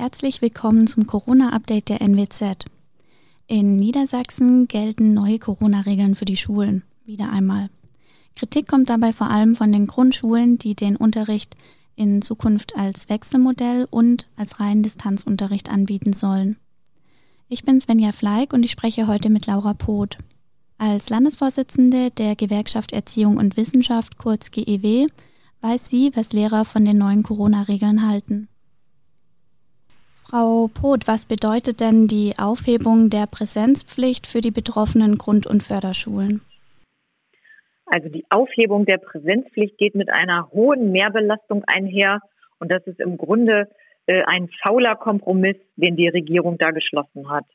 Herzlich willkommen zum Corona-Update der NWZ. In Niedersachsen gelten neue Corona-Regeln für die Schulen. Wieder einmal. Kritik kommt dabei vor allem von den Grundschulen, die den Unterricht in Zukunft als Wechselmodell und als reinen Distanzunterricht anbieten sollen. Ich bin Svenja Fleig und ich spreche heute mit Laura Poth. Als Landesvorsitzende der Gewerkschaft Erziehung und Wissenschaft, kurz GEW, weiß sie, was Lehrer von den neuen Corona-Regeln halten. Frau Poth, was bedeutet denn die Aufhebung der Präsenzpflicht für die betroffenen Grund- und Förderschulen? Also die Aufhebung der Präsenzpflicht geht mit einer hohen Mehrbelastung einher und das ist im Grunde äh, ein fauler Kompromiss, den die Regierung da geschlossen hat.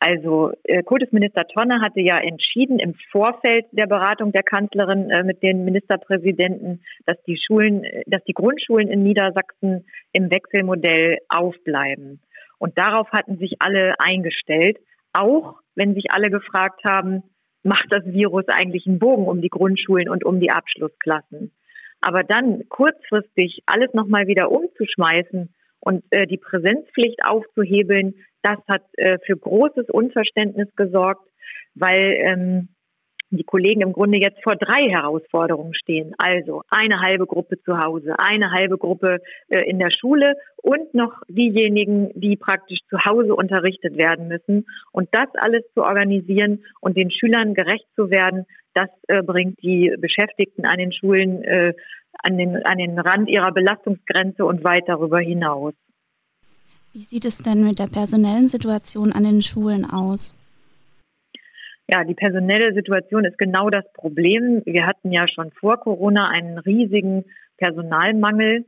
Also äh, Kultusminister Tonne hatte ja entschieden im Vorfeld der Beratung der Kanzlerin äh, mit den Ministerpräsidenten, dass die Schulen, äh, dass die Grundschulen in Niedersachsen im Wechselmodell aufbleiben. Und darauf hatten sich alle eingestellt, auch wenn sich alle gefragt haben, macht das Virus eigentlich einen Bogen um die Grundschulen und um die Abschlussklassen? Aber dann kurzfristig alles nochmal wieder umzuschmeißen und äh, die Präsenzpflicht aufzuhebeln, das hat äh, für großes Unverständnis gesorgt, weil ähm, die Kollegen im Grunde jetzt vor drei Herausforderungen stehen. Also eine halbe Gruppe zu Hause, eine halbe Gruppe äh, in der Schule und noch diejenigen, die praktisch zu Hause unterrichtet werden müssen. Und das alles zu organisieren und den Schülern gerecht zu werden, das äh, bringt die Beschäftigten an den Schulen äh, an, den, an den Rand ihrer Belastungsgrenze und weit darüber hinaus. Wie sieht es denn mit der personellen Situation an den Schulen aus? Ja, die personelle Situation ist genau das Problem. Wir hatten ja schon vor Corona einen riesigen Personalmangel.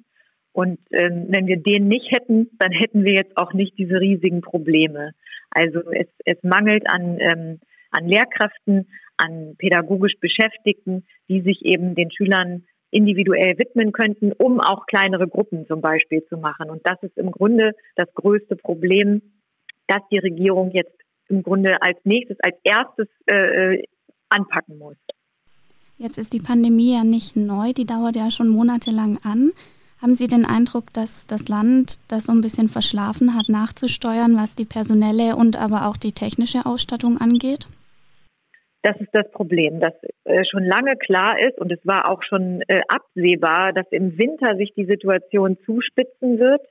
Und ähm, wenn wir den nicht hätten, dann hätten wir jetzt auch nicht diese riesigen Probleme. Also es, es mangelt an, ähm, an Lehrkräften, an pädagogisch Beschäftigten, die sich eben den Schülern individuell widmen könnten, um auch kleinere Gruppen zum Beispiel zu machen. Und das ist im Grunde das größte Problem, dass die Regierung jetzt im Grunde als nächstes, als erstes äh, anpacken muss. Jetzt ist die Pandemie ja nicht neu, die dauert ja schon monatelang an. Haben Sie den Eindruck, dass das Land das so ein bisschen verschlafen hat, nachzusteuern, was die personelle und aber auch die technische Ausstattung angeht? Das ist das Problem, dass äh, schon lange klar ist und es war auch schon äh, absehbar, dass im Winter sich die Situation zuspitzen wird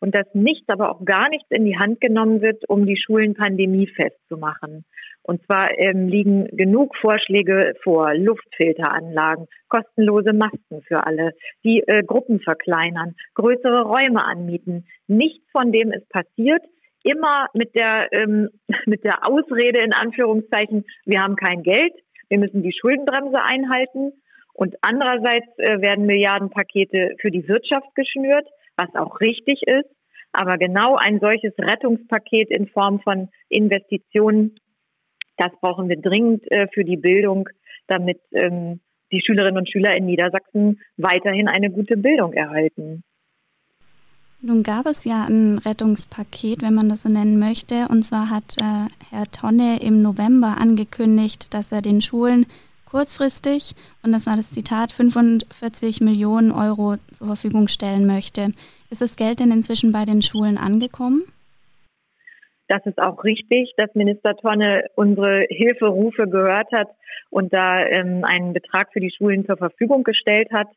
und dass nichts, aber auch gar nichts in die Hand genommen wird, um die Schulen pandemiefest zu machen. Und zwar ähm, liegen genug Vorschläge vor, Luftfilteranlagen, kostenlose Masken für alle, die äh, Gruppen verkleinern, größere Räume anmieten. Nichts von dem ist passiert immer mit der, ähm, mit der Ausrede in Anführungszeichen, wir haben kein Geld, wir müssen die Schuldenbremse einhalten. Und andererseits äh, werden Milliardenpakete für die Wirtschaft geschnürt, was auch richtig ist. Aber genau ein solches Rettungspaket in Form von Investitionen, das brauchen wir dringend äh, für die Bildung, damit ähm, die Schülerinnen und Schüler in Niedersachsen weiterhin eine gute Bildung erhalten. Nun gab es ja ein Rettungspaket, wenn man das so nennen möchte. Und zwar hat äh, Herr Tonne im November angekündigt, dass er den Schulen kurzfristig, und das war das Zitat, 45 Millionen Euro zur Verfügung stellen möchte. Ist das Geld denn inzwischen bei den Schulen angekommen? Das ist auch richtig, dass Minister Tonne unsere Hilferufe gehört hat und da ähm, einen Betrag für die Schulen zur Verfügung gestellt hat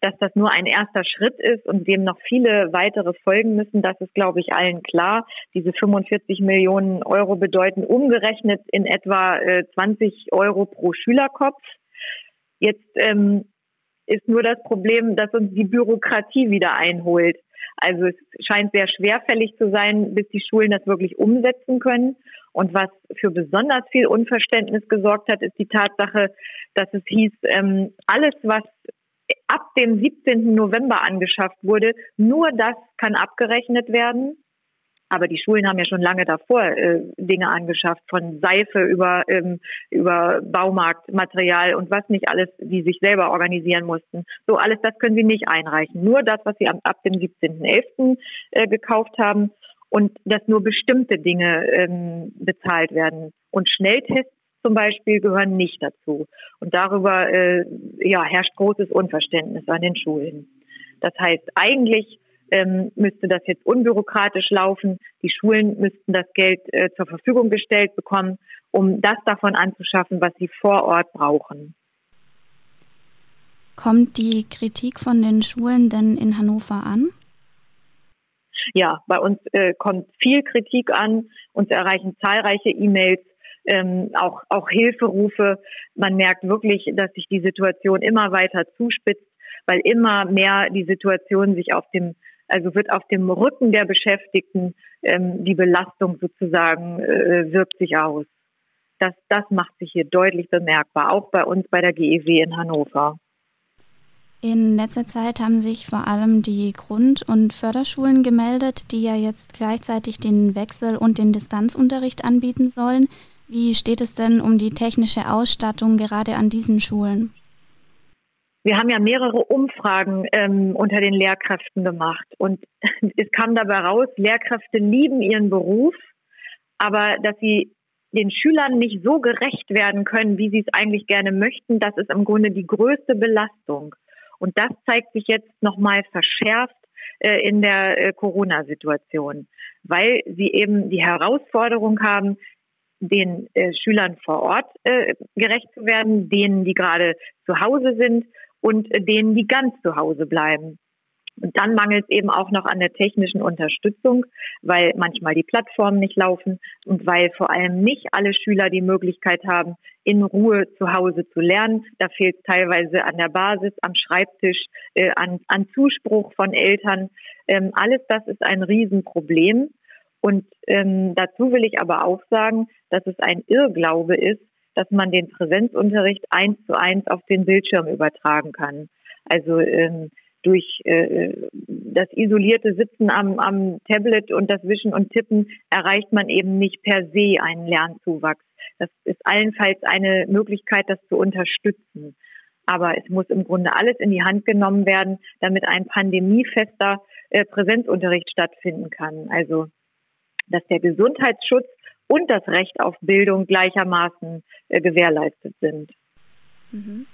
dass das nur ein erster Schritt ist und dem noch viele weitere folgen müssen, das ist, glaube ich, allen klar. Diese 45 Millionen Euro bedeuten umgerechnet in etwa äh, 20 Euro pro Schülerkopf. Jetzt ähm, ist nur das Problem, dass uns die Bürokratie wieder einholt. Also es scheint sehr schwerfällig zu sein, bis die Schulen das wirklich umsetzen können. Und was für besonders viel Unverständnis gesorgt hat, ist die Tatsache, dass es hieß, ähm, alles, was ab dem 17. November angeschafft wurde. Nur das kann abgerechnet werden. Aber die Schulen haben ja schon lange davor äh, Dinge angeschafft, von Seife über, ähm, über Baumarktmaterial und was nicht alles, die sich selber organisieren mussten. So alles, das können sie nicht einreichen. Nur das, was sie ab, ab dem 17.11. Äh, gekauft haben und dass nur bestimmte Dinge ähm, bezahlt werden. Und Schnelltests zum Beispiel gehören nicht dazu. Und darüber äh, ja, herrscht großes Unverständnis an den Schulen. Das heißt, eigentlich ähm, müsste das jetzt unbürokratisch laufen. Die Schulen müssten das Geld äh, zur Verfügung gestellt bekommen, um das davon anzuschaffen, was sie vor Ort brauchen. Kommt die Kritik von den Schulen denn in Hannover an? Ja, bei uns äh, kommt viel Kritik an. Uns erreichen zahlreiche E-Mails, ähm, auch, auch Hilferufe. Man merkt wirklich, dass sich die Situation immer weiter zuspitzt, weil immer mehr die Situation sich auf dem, also wird auf dem Rücken der Beschäftigten ähm, die Belastung sozusagen äh, wirkt sich aus. Das, das macht sich hier deutlich bemerkbar, auch bei uns bei der GEW in Hannover. In letzter Zeit haben sich vor allem die Grund- und Förderschulen gemeldet, die ja jetzt gleichzeitig den Wechsel- und den Distanzunterricht anbieten sollen. Wie steht es denn um die technische Ausstattung gerade an diesen Schulen? Wir haben ja mehrere Umfragen ähm, unter den Lehrkräften gemacht und es kam dabei raus, Lehrkräfte lieben ihren Beruf, aber dass sie den Schülern nicht so gerecht werden können, wie sie es eigentlich gerne möchten, das ist im Grunde die größte Belastung. Und das zeigt sich jetzt nochmal verschärft äh, in der äh, Corona-Situation, weil sie eben die Herausforderung haben, den äh, Schülern vor Ort äh, gerecht zu werden, denen, die gerade zu Hause sind und äh, denen, die ganz zu Hause bleiben. Und dann mangelt es eben auch noch an der technischen Unterstützung, weil manchmal die Plattformen nicht laufen und weil vor allem nicht alle Schüler die Möglichkeit haben, in Ruhe zu Hause zu lernen. Da fehlt teilweise an der Basis, am Schreibtisch, äh, an, an Zuspruch von Eltern. Ähm, alles das ist ein Riesenproblem. Und ähm, dazu will ich aber auch sagen, dass es ein Irrglaube ist, dass man den Präsenzunterricht eins zu eins auf den Bildschirm übertragen kann. Also ähm, durch äh, das isolierte Sitzen am, am Tablet und das Wischen und Tippen erreicht man eben nicht per se einen Lernzuwachs. Das ist allenfalls eine Möglichkeit, das zu unterstützen. Aber es muss im Grunde alles in die Hand genommen werden, damit ein pandemiefester äh, Präsenzunterricht stattfinden kann. Also, dass der Gesundheitsschutz und das Recht auf Bildung gleichermaßen äh, gewährleistet sind. Mhm.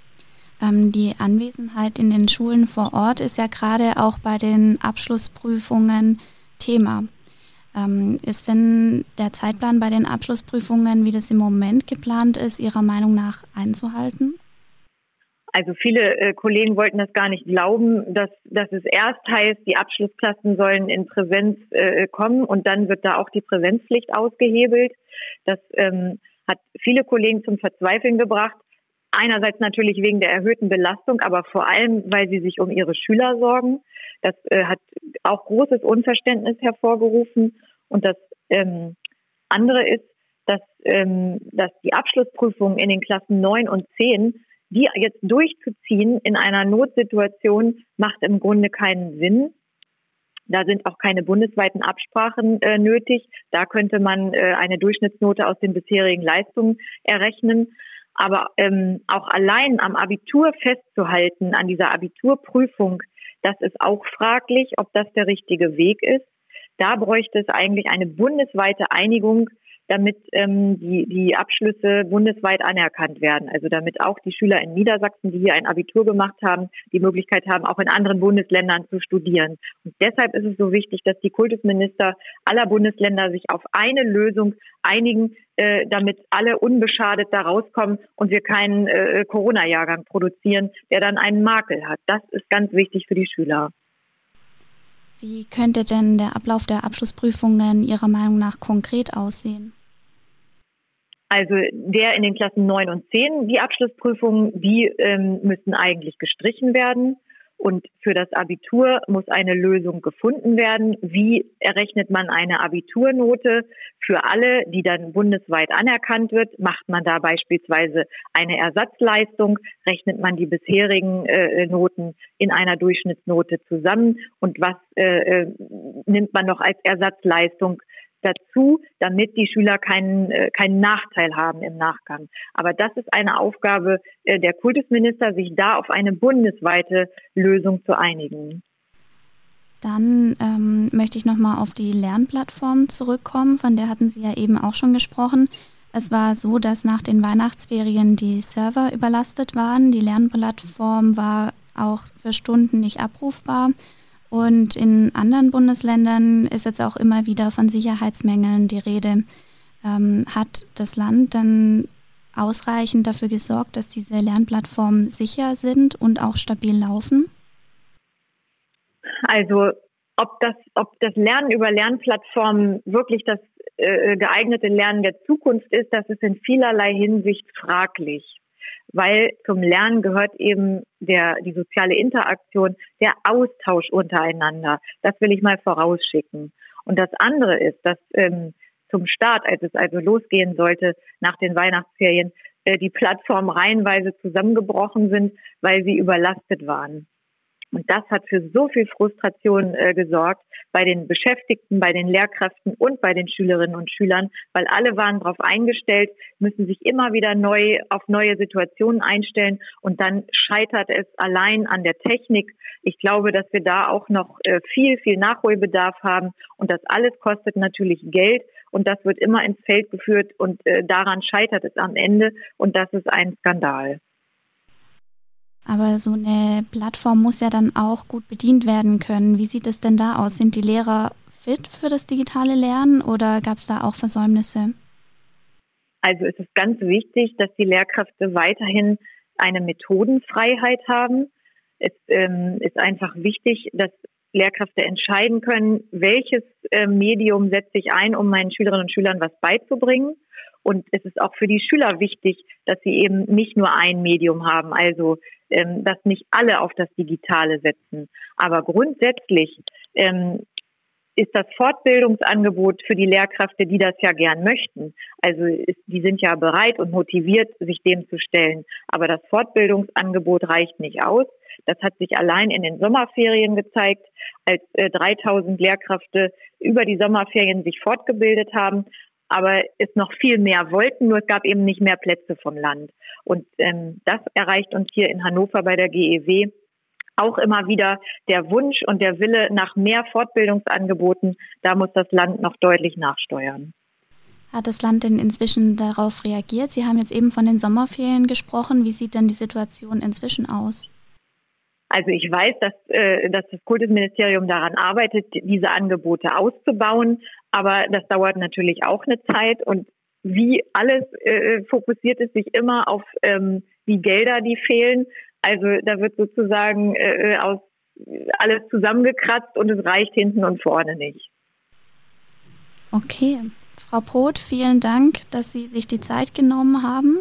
Ähm, die Anwesenheit in den Schulen vor Ort ist ja gerade auch bei den Abschlussprüfungen Thema. Ähm, ist denn der Zeitplan bei den Abschlussprüfungen, wie das im Moment geplant ist, Ihrer Meinung nach einzuhalten? Also viele äh, Kollegen wollten das gar nicht glauben, dass, dass es erst heißt, die Abschlussklassen sollen in Präsenz äh, kommen und dann wird da auch die Präsenzpflicht ausgehebelt. Das ähm, hat viele Kollegen zum Verzweifeln gebracht. Einerseits natürlich wegen der erhöhten Belastung, aber vor allem, weil sie sich um ihre Schüler sorgen. Das äh, hat auch großes Unverständnis hervorgerufen. Und das ähm, andere ist, dass, ähm, dass die Abschlussprüfungen in den Klassen 9 und 10, die jetzt durchzuziehen in einer Notsituation, macht im Grunde keinen Sinn. Da sind auch keine bundesweiten Absprachen äh, nötig. Da könnte man äh, eine Durchschnittsnote aus den bisherigen Leistungen errechnen. Aber ähm, auch allein am Abitur festzuhalten, an dieser Abiturprüfung, das ist auch fraglich, ob das der richtige Weg ist. Da bräuchte es eigentlich eine bundesweite Einigung damit ähm, die, die Abschlüsse bundesweit anerkannt werden. Also damit auch die Schüler in Niedersachsen, die hier ein Abitur gemacht haben, die Möglichkeit haben, auch in anderen Bundesländern zu studieren. Und deshalb ist es so wichtig, dass die Kultusminister aller Bundesländer sich auf eine Lösung einigen, äh, damit alle unbeschadet da rauskommen und wir keinen äh, Corona-Jahrgang produzieren, der dann einen Makel hat. Das ist ganz wichtig für die Schüler. Wie könnte denn der Ablauf der Abschlussprüfungen Ihrer Meinung nach konkret aussehen? Also der in den Klassen 9 und 10, die Abschlussprüfungen, die ähm, müssen eigentlich gestrichen werden. Und für das Abitur muss eine Lösung gefunden werden. Wie errechnet man eine Abiturnote für alle, die dann bundesweit anerkannt wird? Macht man da beispielsweise eine Ersatzleistung? Rechnet man die bisherigen äh, Noten in einer Durchschnittsnote zusammen? Und was äh, äh nimmt man noch als Ersatzleistung dazu, damit die Schüler keinen, äh, keinen Nachteil haben im Nachgang. Aber das ist eine Aufgabe äh, der Kultusminister, sich da auf eine bundesweite Lösung zu einigen. Dann ähm, möchte ich nochmal auf die Lernplattform zurückkommen, von der hatten Sie ja eben auch schon gesprochen. Es war so, dass nach den Weihnachtsferien die Server überlastet waren. Die Lernplattform war auch für Stunden nicht abrufbar. Und in anderen Bundesländern ist jetzt auch immer wieder von Sicherheitsmängeln die Rede. Ähm, hat das Land dann ausreichend dafür gesorgt, dass diese Lernplattformen sicher sind und auch stabil laufen? Also ob das, ob das Lernen über Lernplattformen wirklich das äh, geeignete Lernen der Zukunft ist, das ist in vielerlei Hinsicht fraglich. Weil zum Lernen gehört eben der, die soziale Interaktion, der Austausch untereinander. Das will ich mal vorausschicken. Und das andere ist, dass ähm, zum Start, als es also losgehen sollte nach den Weihnachtsferien, äh, die Plattformen reihenweise zusammengebrochen sind, weil sie überlastet waren. Und das hat für so viel Frustration äh, gesorgt bei den Beschäftigten, bei den Lehrkräften und bei den Schülerinnen und Schülern, weil alle waren darauf eingestellt, müssen sich immer wieder neu auf neue Situationen einstellen. Und dann scheitert es allein an der Technik. Ich glaube, dass wir da auch noch äh, viel, viel Nachholbedarf haben. Und das alles kostet natürlich Geld. Und das wird immer ins Feld geführt. Und äh, daran scheitert es am Ende. Und das ist ein Skandal. Aber so eine Plattform muss ja dann auch gut bedient werden können. Wie sieht es denn da aus? Sind die Lehrer fit für das digitale Lernen oder gab es da auch Versäumnisse? Also es ist ganz wichtig, dass die Lehrkräfte weiterhin eine Methodenfreiheit haben. Es ähm, ist einfach wichtig, dass Lehrkräfte entscheiden können, welches äh, Medium setze ich ein, um meinen Schülerinnen und Schülern was beizubringen. Und es ist auch für die Schüler wichtig, dass sie eben nicht nur ein Medium haben, also ähm, dass nicht alle auf das Digitale setzen. Aber grundsätzlich ähm, ist das Fortbildungsangebot für die Lehrkräfte, die das ja gern möchten. Also ist, die sind ja bereit und motiviert, sich dem zu stellen. Aber das Fortbildungsangebot reicht nicht aus. Das hat sich allein in den Sommerferien gezeigt, als äh, 3000 Lehrkräfte über die Sommerferien sich fortgebildet haben aber es noch viel mehr wollten, nur es gab eben nicht mehr Plätze vom Land. Und ähm, das erreicht uns hier in Hannover bei der GEW auch immer wieder der Wunsch und der Wille nach mehr Fortbildungsangeboten. Da muss das Land noch deutlich nachsteuern. Hat das Land denn inzwischen darauf reagiert? Sie haben jetzt eben von den Sommerferien gesprochen. Wie sieht denn die Situation inzwischen aus? Also ich weiß, dass, äh, dass das Kultusministerium daran arbeitet, diese Angebote auszubauen, aber das dauert natürlich auch eine Zeit und wie alles äh, fokussiert es sich immer auf ähm, die Gelder, die fehlen. Also da wird sozusagen äh, aus alles zusammengekratzt und es reicht hinten und vorne nicht. Okay. Frau Poth, vielen Dank, dass Sie sich die Zeit genommen haben.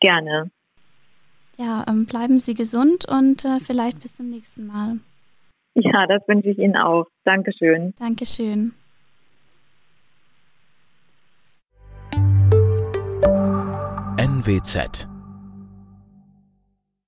Gerne. Ja, ähm, bleiben Sie gesund und äh, vielleicht bis zum nächsten Mal. Ja, das wünsche ich Ihnen auch. Dankeschön. Dankeschön. NWZ